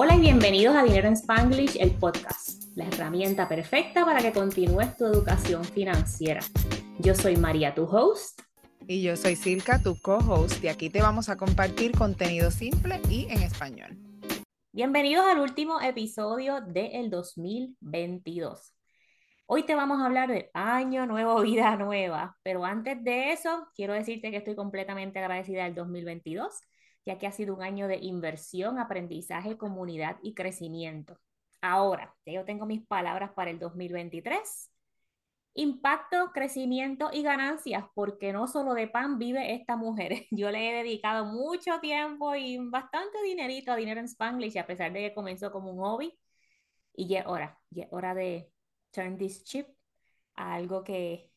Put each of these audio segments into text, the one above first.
Hola y bienvenidos a Dinero en Spanglish, el podcast, la herramienta perfecta para que continúes tu educación financiera. Yo soy María, tu host. Y yo soy Silka, tu co-host, y aquí te vamos a compartir contenido simple y en español. Bienvenidos al último episodio del 2022. Hoy te vamos a hablar de año nuevo, vida nueva, pero antes de eso, quiero decirte que estoy completamente agradecida del 2022 ya que ha sido un año de inversión, aprendizaje, comunidad y crecimiento. Ahora, yo tengo mis palabras para el 2023. Impacto, crecimiento y ganancias, porque no solo de pan vive esta mujer. Yo le he dedicado mucho tiempo y bastante dinerito a Dinero en Spanglish, a pesar de que comenzó como un hobby. Y ya es hora, ya es hora de turn this chip a algo que,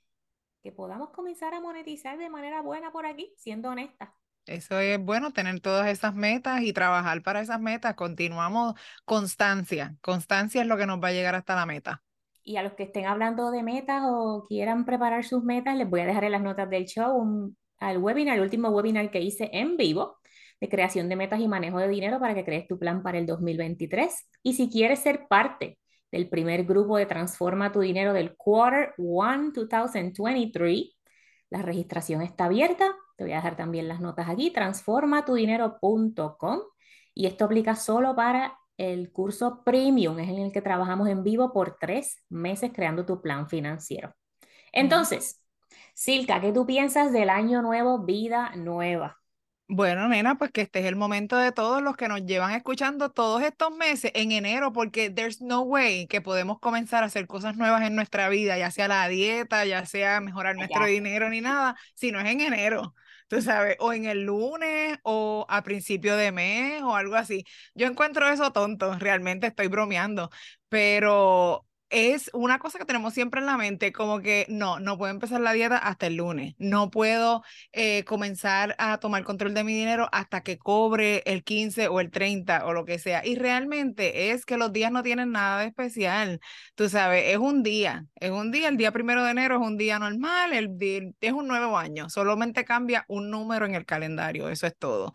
que podamos comenzar a monetizar de manera buena por aquí, siendo honesta. Eso es bueno, tener todas esas metas y trabajar para esas metas. Continuamos constancia. Constancia es lo que nos va a llegar hasta la meta. Y a los que estén hablando de metas o quieran preparar sus metas, les voy a dejar en las notas del show al webinar, el último webinar que hice en vivo de creación de metas y manejo de dinero para que crees tu plan para el 2023. Y si quieres ser parte del primer grupo de Transforma tu Dinero del Quarter 1 2023, la registración está abierta te voy a dejar también las notas aquí, transformatudinero.com. Y esto aplica solo para el curso premium, es en el que trabajamos en vivo por tres meses creando tu plan financiero. Entonces, Silka, ¿qué tú piensas del año nuevo, vida nueva? Bueno, nena, pues que este es el momento de todos los que nos llevan escuchando todos estos meses en enero, porque there's no way que podemos comenzar a hacer cosas nuevas en nuestra vida, ya sea la dieta, ya sea mejorar nuestro dinero ni nada, si no es en enero tú sabes, o en el lunes o a principio de mes o algo así. Yo encuentro eso tonto, realmente estoy bromeando, pero es una cosa que tenemos siempre en la mente, como que no, no puedo empezar la dieta hasta el lunes, no puedo eh, comenzar a tomar control de mi dinero hasta que cobre el 15 o el 30 o lo que sea. Y realmente es que los días no tienen nada de especial, tú sabes, es un día, es un día, el día primero de enero es un día normal, el es un nuevo año, solamente cambia un número en el calendario, eso es todo.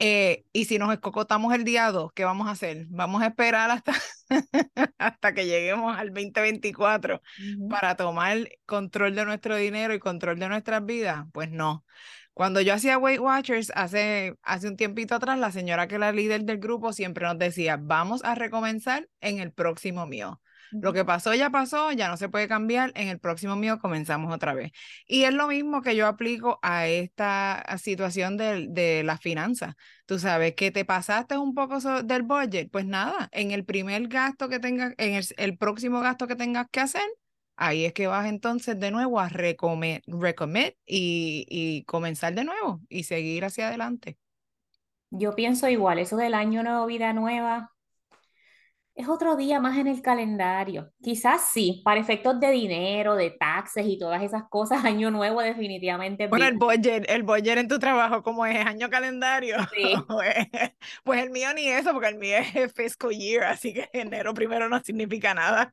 Eh, y si nos escocotamos el día 2, ¿qué vamos a hacer? ¿Vamos a esperar hasta, hasta que lleguemos al 2024 para tomar control de nuestro dinero y control de nuestras vidas? Pues no. Cuando yo hacía Weight Watchers hace, hace un tiempito atrás, la señora que era líder del grupo siempre nos decía, vamos a recomenzar en el próximo mío. Lo que pasó ya pasó, ya no se puede cambiar. En el próximo mío comenzamos otra vez. Y es lo mismo que yo aplico a esta situación de, de las finanzas. Tú sabes que te pasaste un poco del budget, pues nada, en el primer gasto que tengas, en el, próximo gasto que tengas que hacer, ahí es que vas entonces de nuevo a recommit, y, y comenzar de nuevo y seguir hacia adelante. Yo pienso igual, eso del año nuevo, vida nueva, es otro día más en el calendario. Quizás sí, para efectos de dinero, de taxes y todas esas cosas, año nuevo definitivamente. Bueno, el budget, el budget en tu trabajo, ¿cómo es? ¿Año calendario? Sí. pues el mío ni eso, porque el mío es fiscal year, así que enero primero no significa nada.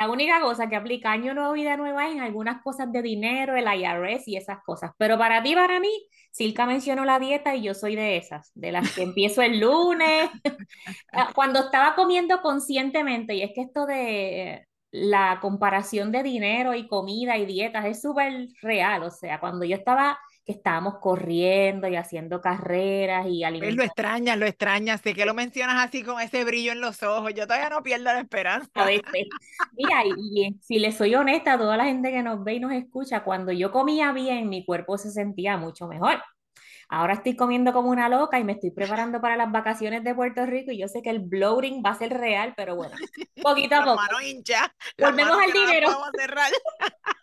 La única cosa que aplica año nuevo, vida nueva es en algunas cosas de dinero, el IRS y esas cosas. Pero para ti, para mí, Silka mencionó la dieta y yo soy de esas, de las que empiezo el lunes. Ah, cuando estaba comiendo conscientemente, y es que esto de la comparación de dinero y comida y dietas es súper real. O sea, cuando yo estaba que estábamos corriendo y haciendo carreras y alimentando. Lo extrañas, lo extrañas, sé que lo mencionas así con ese brillo en los ojos, yo todavía no pierdo la esperanza. A veces. Mira, y, si le soy honesta a toda la gente que nos ve y nos escucha, cuando yo comía bien, mi cuerpo se sentía mucho mejor. Ahora estoy comiendo como una loca y me estoy preparando para las vacaciones de Puerto Rico y yo sé que el bloating va a ser real, pero bueno, poquito a poco. Volvemos al dinero.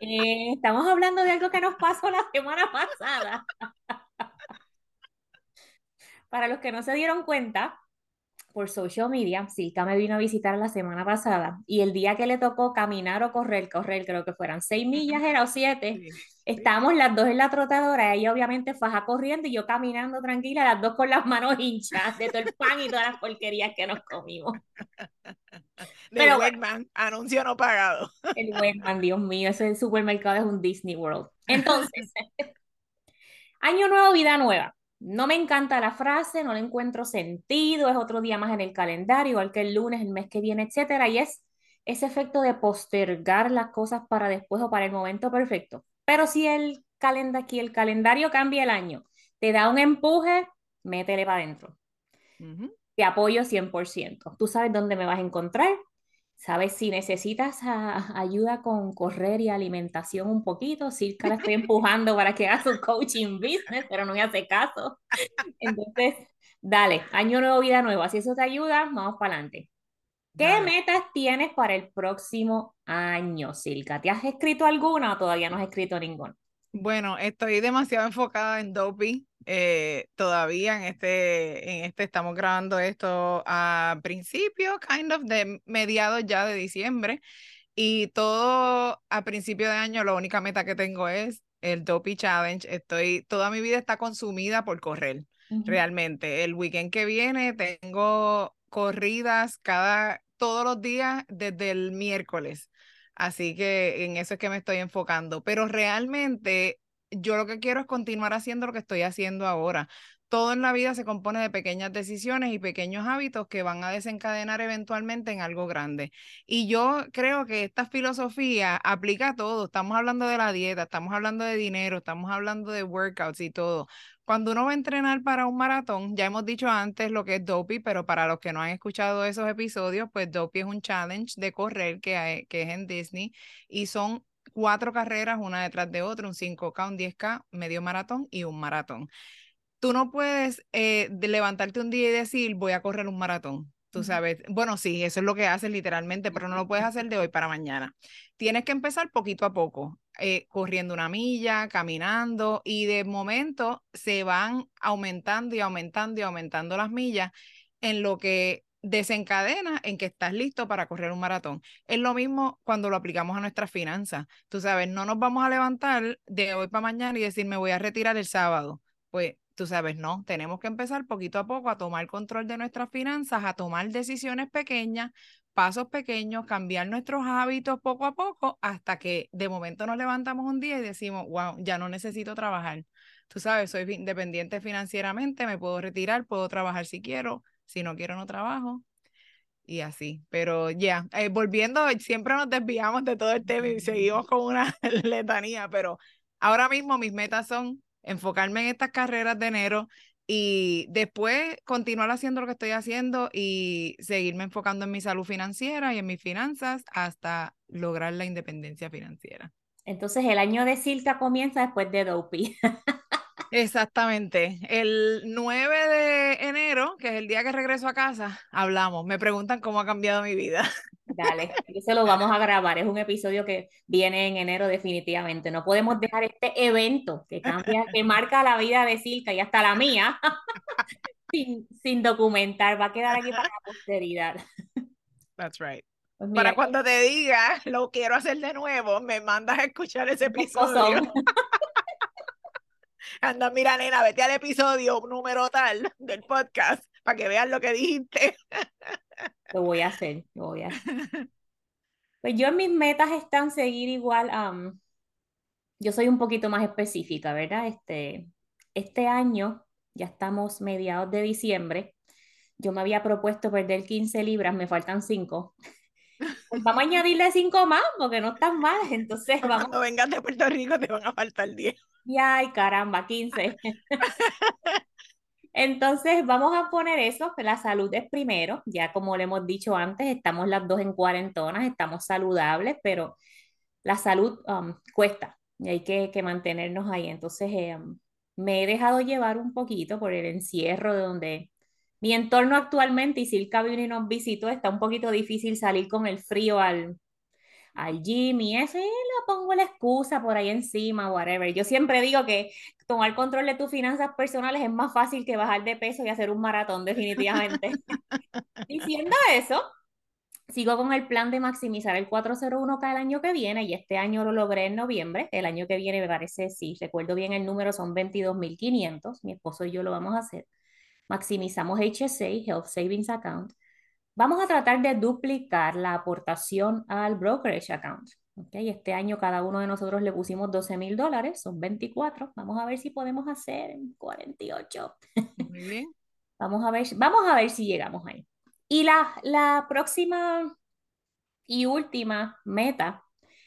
Eh, estamos hablando de algo que nos pasó la semana pasada. Para los que no se dieron cuenta, por social media, Silka me vino a visitar la semana pasada y el día que le tocó caminar o correr, correr, creo que fueran seis millas, era o siete, estábamos las dos en la trotadora, ella obviamente faja corriendo y yo caminando tranquila, las dos con las manos hinchas de todo el pan y todas las porquerías que nos comimos. De Wegman, anuncio no pagado. El Wegman, Dios mío, ese supermercado es un Disney World. Entonces, año nuevo, vida nueva. no me encanta la frase, no le encuentro sentido, es otro día más en el calendario, igual que el lunes, el mes que viene, etcétera, y es ese efecto de postergar las cosas para después o para el momento perfecto. Pero si el, calendario, aquí el calendario cambia el año, te da un empuje, métele para adentro. Te apoyo 100%. Tú sabes dónde me vas a encontrar. Sabes si necesitas ayuda con correr y alimentación un poquito. Circa la estoy empujando para que haga su coaching business, pero no me hace caso. Entonces, dale, año nuevo, vida nueva. Si eso te ayuda, vamos para adelante. ¿Qué metas tienes para el próximo año, Silka? ¿Te has escrito alguna o todavía no has escrito ninguna? Bueno, estoy demasiado enfocada en Dopey. Eh, todavía en este, en este estamos grabando esto a principio, kind of, de mediados ya de diciembre. Y todo a principio de año, la única meta que tengo es el Dopey Challenge. Estoy, toda mi vida está consumida por correr, realmente. El weekend que viene tengo corridas cada, todos los días desde el miércoles. Así que en eso es que me estoy enfocando. Pero realmente yo lo que quiero es continuar haciendo lo que estoy haciendo ahora. Todo en la vida se compone de pequeñas decisiones y pequeños hábitos que van a desencadenar eventualmente en algo grande. Y yo creo que esta filosofía aplica a todo. Estamos hablando de la dieta, estamos hablando de dinero, estamos hablando de workouts y todo. Cuando uno va a entrenar para un maratón, ya hemos dicho antes lo que es Dopey, pero para los que no han escuchado esos episodios, pues Dopey es un challenge de correr que, que es en Disney y son cuatro carreras, una detrás de otra, un 5K, un 10K, medio maratón y un maratón. Tú no puedes eh, levantarte un día y decir, voy a correr un maratón. Tú sabes, bueno, sí, eso es lo que haces literalmente, pero no lo puedes hacer de hoy para mañana. Tienes que empezar poquito a poco. Eh, corriendo una milla, caminando, y de momento se van aumentando y aumentando y aumentando las millas en lo que desencadena en que estás listo para correr un maratón. Es lo mismo cuando lo aplicamos a nuestras finanzas. Tú sabes, no nos vamos a levantar de hoy para mañana y decir me voy a retirar el sábado. Pues tú sabes, no, tenemos que empezar poquito a poco a tomar control de nuestras finanzas, a tomar decisiones pequeñas pasos pequeños, cambiar nuestros hábitos poco a poco hasta que de momento nos levantamos un día y decimos, wow, ya no necesito trabajar. Tú sabes, soy independiente financieramente, me puedo retirar, puedo trabajar si quiero, si no quiero no trabajo y así. Pero ya, eh, volviendo, siempre nos desviamos de todo el tema y seguimos con una letanía, pero ahora mismo mis metas son enfocarme en estas carreras de enero y después continuar haciendo lo que estoy haciendo y seguirme enfocando en mi salud financiera y en mis finanzas hasta lograr la independencia financiera. Entonces el año de Silka comienza después de Dopey. Exactamente. El 9 de enero, que es el día que regreso a casa, hablamos. Me preguntan cómo ha cambiado mi vida. Dale, eso lo vamos a grabar. Es un episodio que viene en enero definitivamente. No podemos dejar este evento que cambia, que marca la vida de Silka y hasta la mía sin, sin documentar. Va a quedar aquí para la posteridad. That's right. Pues para cuando te diga, lo quiero hacer de nuevo, me mandas a escuchar ese episodio. Anda, mira, nena, vete al episodio número tal del podcast para que veas lo que dijiste. Lo voy a hacer, lo voy a hacer. Pues yo en mis metas están seguir igual, yo soy un poquito más específica, ¿verdad? Este, este año, ya estamos mediados de diciembre, yo me había propuesto perder 15 libras, me faltan 5. Pues vamos a añadirle 5 más, porque no están mal, entonces vamos. Cuando vengas de Puerto Rico te van a faltar 10. Y ay, caramba, 15. Entonces, vamos a poner eso, la salud es primero, ya como le hemos dicho antes, estamos las dos en cuarentonas, estamos saludables, pero la salud um, cuesta y hay que, que, mantenernos ahí. Entonces, eh, um, me he dejado llevar un poquito por el encierro de donde mi entorno actualmente, y si el y nos visitó, está un poquito difícil salir con el frío al, al gym y eso, y le pongo la excusa por ahí encima, whatever. Yo siempre digo que tomar control de tus finanzas personales es más fácil que bajar de peso y hacer un maratón, definitivamente. Diciendo eso, sigo con el plan de maximizar el 401k el año que viene y este año lo logré en noviembre. El año que viene me parece, si recuerdo bien el número, son 22.500. Mi esposo y yo lo vamos a hacer. Maximizamos HSA, Health Savings Account. Vamos a tratar de duplicar la aportación al brokerage account. Okay, este año cada uno de nosotros le pusimos 12 mil dólares, son 24. Vamos a ver si podemos hacer 48. Muy bien. vamos, a ver, vamos a ver si llegamos ahí. Y la, la próxima y última meta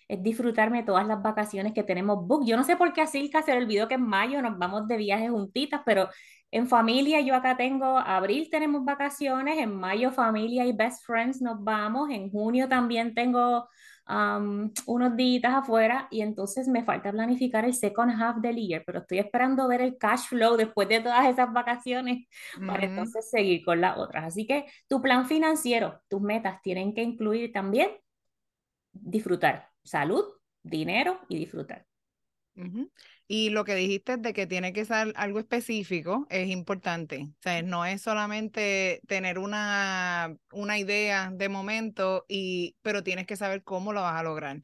es disfrutarme todas las vacaciones que tenemos book. Yo no sé por qué a Silka se le olvidó que en mayo nos vamos de viaje juntitas, pero en familia yo acá tengo, abril tenemos vacaciones, en mayo familia y best friends nos vamos, en junio también tengo um, unos días afuera y entonces me falta planificar el second half del year, pero estoy esperando ver el cash flow después de todas esas vacaciones para entonces seguir con las otras. Así que tu plan financiero, tus metas tienen que incluir también disfrutar salud, dinero y disfrutar. Y lo que dijiste de que tiene que ser algo específico es importante. O sea, no es solamente tener una, una idea de momento, y, pero tienes que saber cómo lo vas a lograr.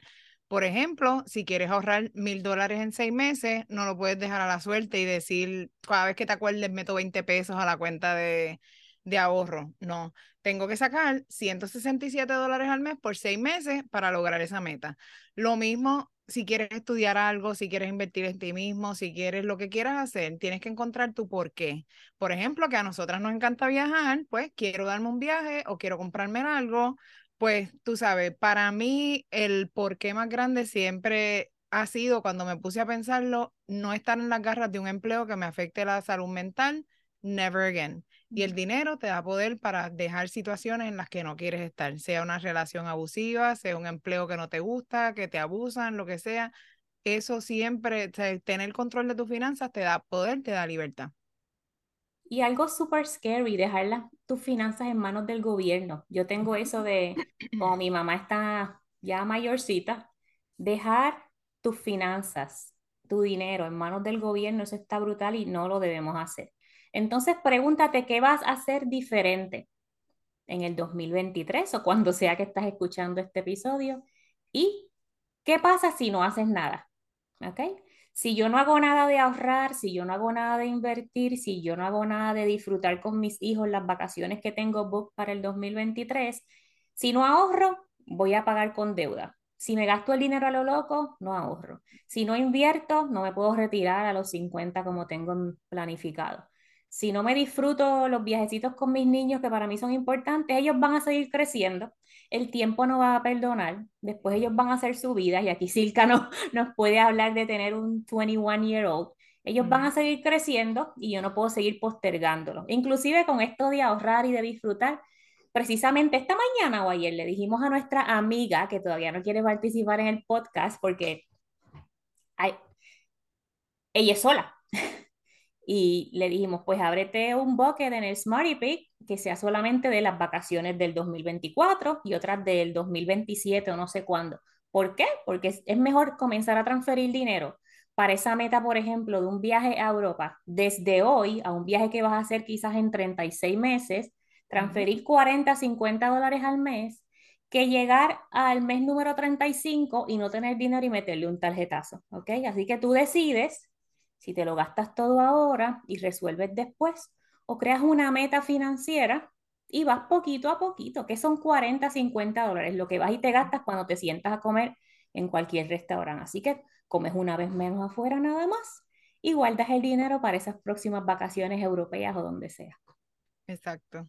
Por ejemplo, si quieres ahorrar mil dólares en seis meses, no lo puedes dejar a la suerte y decir, cada vez que te acuerdes, meto 20 pesos a la cuenta de, de ahorro. No, tengo que sacar 167 dólares al mes por seis meses para lograr esa meta. Lo mismo si quieres estudiar algo, si quieres invertir en ti mismo, si quieres lo que quieras hacer, tienes que encontrar tu por qué. Por ejemplo, que a nosotras nos encanta viajar, pues quiero darme un viaje o quiero comprarme algo, pues tú sabes, para mí el por qué más grande siempre ha sido cuando me puse a pensarlo, no estar en las garras de un empleo que me afecte la salud mental, never again. Y el dinero te da poder para dejar situaciones en las que no quieres estar, sea una relación abusiva, sea un empleo que no te gusta, que te abusan, lo que sea. Eso siempre, tener control de tus finanzas te da poder, te da libertad. Y algo súper scary, dejar tus finanzas en manos del gobierno. Yo tengo eso de, como mi mamá está ya mayorcita, dejar tus finanzas, tu dinero en manos del gobierno, eso está brutal y no lo debemos hacer. Entonces pregúntate qué vas a hacer diferente en el 2023 o cuando sea que estás escuchando este episodio y qué pasa si no haces nada. ¿Ok? Si yo no hago nada de ahorrar, si yo no hago nada de invertir, si yo no hago nada de disfrutar con mis hijos las vacaciones que tengo book para el 2023, si no ahorro, voy a pagar con deuda. Si me gasto el dinero a lo loco, no ahorro. Si no invierto, no me puedo retirar a los 50 como tengo planificado si no me disfruto los viajecitos con mis niños, que para mí son importantes, ellos van a seguir creciendo, el tiempo no va a perdonar, después ellos van a hacer su vida, y aquí Silka no, nos puede hablar de tener un 21 year old, ellos van a seguir creciendo y yo no puedo seguir postergándolo. Inclusive con esto de ahorrar y de disfrutar, precisamente esta mañana o ayer le dijimos a nuestra amiga que todavía no quiere participar en el podcast porque ella es sola y le dijimos, pues ábrete un bucket en el Smarty Pig que sea solamente de las vacaciones del 2024 y otras del 2027 o no sé cuándo. ¿Por qué? Porque es, mejor comenzar a transferir dinero para esa meta, por ejemplo, de un viaje a Europa desde hoy a un viaje que vas a hacer quizás en 36 meses, transferir 40, 50 dólares al mes, que llegar al mes número 35 y no tener dinero y meterle un tarjetazo, ¿ok? Así que tú decides si te lo gastas todo ahora y resuelves después, o creas una meta financiera y vas poquito a poquito, que son 40, 50 dólares, lo que vas y te gastas cuando te sientas a comer en cualquier restaurante. Así que comes una vez menos afuera nada más y guardas el dinero para esas próximas vacaciones europeas o donde sea. Exacto.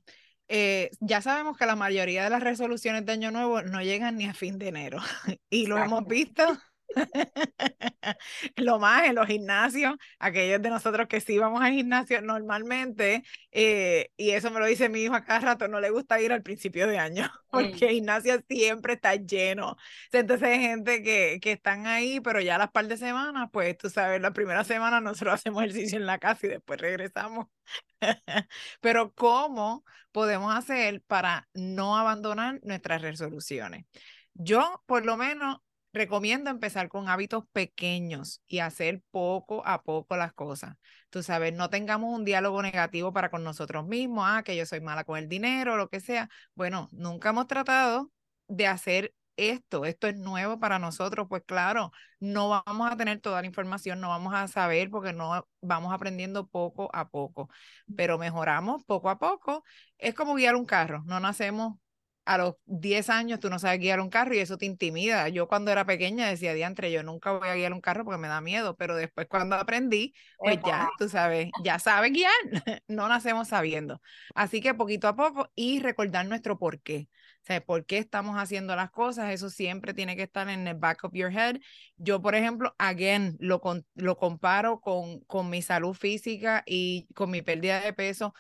Eh, ya sabemos que la mayoría de las resoluciones de Año Nuevo no llegan ni a fin de enero y lo hemos visto lo más en los gimnasios, aquellos de nosotros que sí vamos al gimnasio normalmente, eh, y eso me lo dice mi hijo a cada rato, no le gusta ir al principio de año, porque el gimnasio siempre está lleno. Entonces hay gente que, que están ahí, pero ya las par de semanas, pues tú sabes, la primera semana nosotros hacemos ejercicio en la casa y después regresamos. pero ¿cómo podemos hacer para no abandonar nuestras resoluciones? Yo, por lo menos, recomiendo empezar con hábitos pequeños y hacer poco a poco las cosas. Tú sabes, no tengamos un diálogo negativo para con nosotros mismos, ah, que yo soy mala con el dinero, lo que sea. Bueno, nunca hemos tratado de hacer esto, esto es nuevo para nosotros, pues claro, no vamos a tener toda la información, no vamos a saber porque no vamos aprendiendo poco a poco, pero mejoramos poco a poco. Es como guiar un carro, no nacemos a los 10 años tú no sabes guiar un carro y eso te intimida. Yo cuando era pequeña decía, diantre, yo nunca voy a guiar un carro porque me da miedo, pero después cuando aprendí, pues ya, tú sabes, ya sabes guiar, no nacemos sabiendo. Así que poquito a poco y recordar nuestro por qué. O sea, por qué estamos haciendo las cosas, eso siempre tiene que estar en el back of your head. Yo, por ejemplo, again, lo, lo comparo con, con mi salud física y con mi pérdida de peso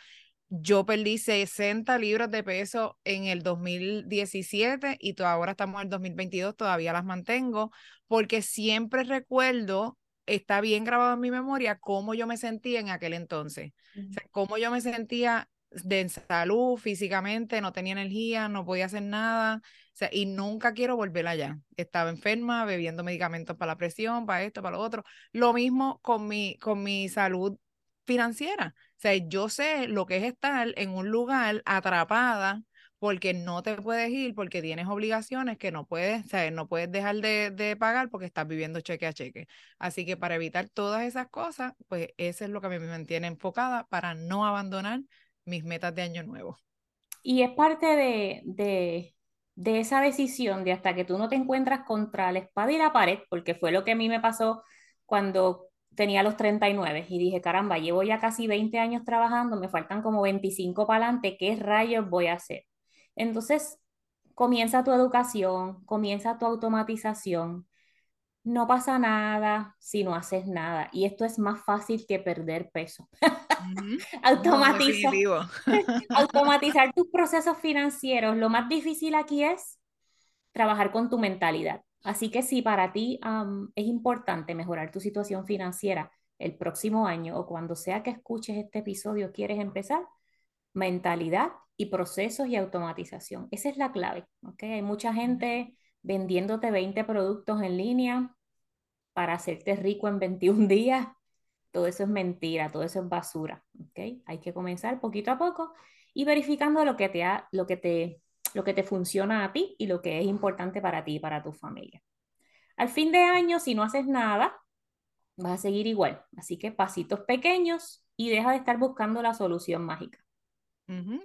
yo perdí 60 libras de peso en el 2017 y ahora estamos en el 2022, todavía las mantengo, porque siempre recuerdo, está bien grabado en mi memoria, cómo yo me sentía en aquel entonces. O sea, cómo yo me sentía de salud, físicamente, no tenía energía, no podía hacer nada, o sea, y nunca quiero volver allá. Estaba enferma, bebiendo medicamentos para la presión, para esto, para lo otro. Lo mismo con mi, con mi salud financiera. Sea, yo sé lo que es estar en un lugar atrapada porque no te puedes ir, porque tienes obligaciones que no puedes, o sea, no puedes dejar de, de, pagar porque estás viviendo cheque a cheque. Así que para evitar todas esas cosas, pues eso es lo que a mí me mantiene enfocada para no abandonar mis metas de año nuevo. Y es parte de, de, de esa decisión de hasta que tú no te encuentras contra la espada y la pared, porque fue lo que a mí me pasó cuando tenía los 39 y dije, caramba, llevo ya casi 20 años trabajando, me faltan como 25 para adelante, ¿qué rayos voy a hacer? Entonces, comienza tu educación, comienza tu automatización. No pasa nada si no haces nada. Y esto es más fácil que perder peso. automatizar tus procesos financieros. Lo más difícil aquí es trabajar con tu mentalidad. Así que si para ti es importante mejorar tu situación financiera el próximo año o cuando sea que escuches este episodio quieres empezar, mentalidad y procesos y automatización. Esa es la clave. ¿okay? Hay mucha gente vendiéndote 20 productos en línea para hacerte rico en 21 días. Todo eso es mentira, todo eso es basura. ¿okay? Hay que comenzar poquito a poco y verificando lo que te, ha, lo que te lo que te funciona a ti y lo que es importante para ti y para tu familia. Al fin de año, si no haces nada, vas a seguir igual. Así que pasitos pequeños y deja de estar buscando la solución mágica.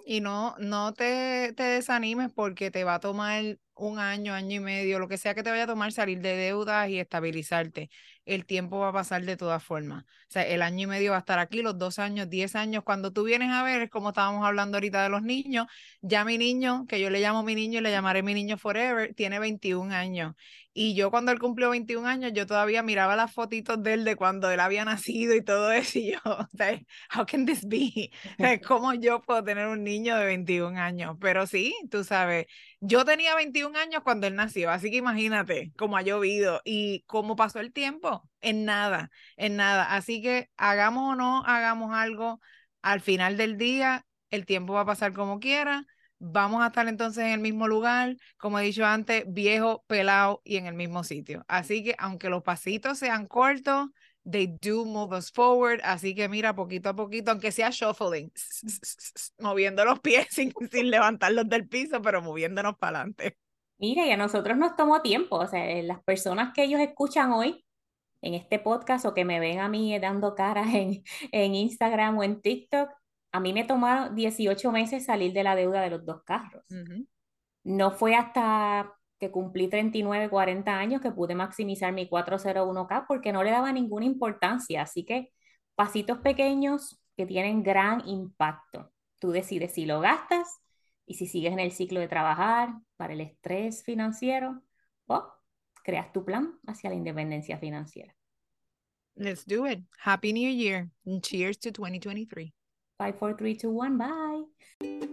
Y no, no te, te desanimes porque te va a tomar un año, año y medio, lo que sea que te vaya a tomar salir de deudas y estabilizarte. El tiempo va a pasar de todas formas. O sea, el año y medio va a estar aquí, los dos años, diez años. Cuando tú vienes a ver, como estábamos hablando ahorita de los niños, ya mi niño, que yo le llamo mi niño y le llamaré mi niño forever, tiene 21 años. Y yo cuando él cumplió 21 años, yo todavía miraba las fotitos de él de cuando él había nacido y todo eso. Y yo, o sea, how can this be? ¿Cómo yo puedo tener un niño de 21 años? Pero sí, tú sabes, yo tenía 21 años cuando él nació, así que imagínate cómo ha llovido y cómo pasó el tiempo. En nada, en nada. Así que hagamos o no hagamos algo, al final del día el tiempo va a pasar como quiera. Vamos a estar entonces en el mismo lugar, como he dicho antes, viejo, pelado y en el mismo sitio. Así que aunque los pasitos sean cortos, they do move us forward. Así que mira, poquito a poquito, aunque sea shuffling, moviendo los pies sin, sin levantarlos del piso, pero moviéndonos para adelante. Mira, y a nosotros nos tomó tiempo. O sea, las personas que ellos escuchan hoy en este podcast o que me ven a mí dando caras en, en Instagram o en TikTok, a mí me tomaron 18 meses salir de la deuda de los dos carros. No fue hasta que cumplí 39, 40 años que pude maximizar mi 401k porque no le daba ninguna importancia. Así que pasitos pequeños que tienen gran impacto. Tú decides si lo gastas y si sigues en el ciclo de trabajar para el estrés financiero o creas tu plan hacia la independencia financiera. Let's do it. Happy New Year and cheers to 2023. 5, 4, 3, 2, 1, bye.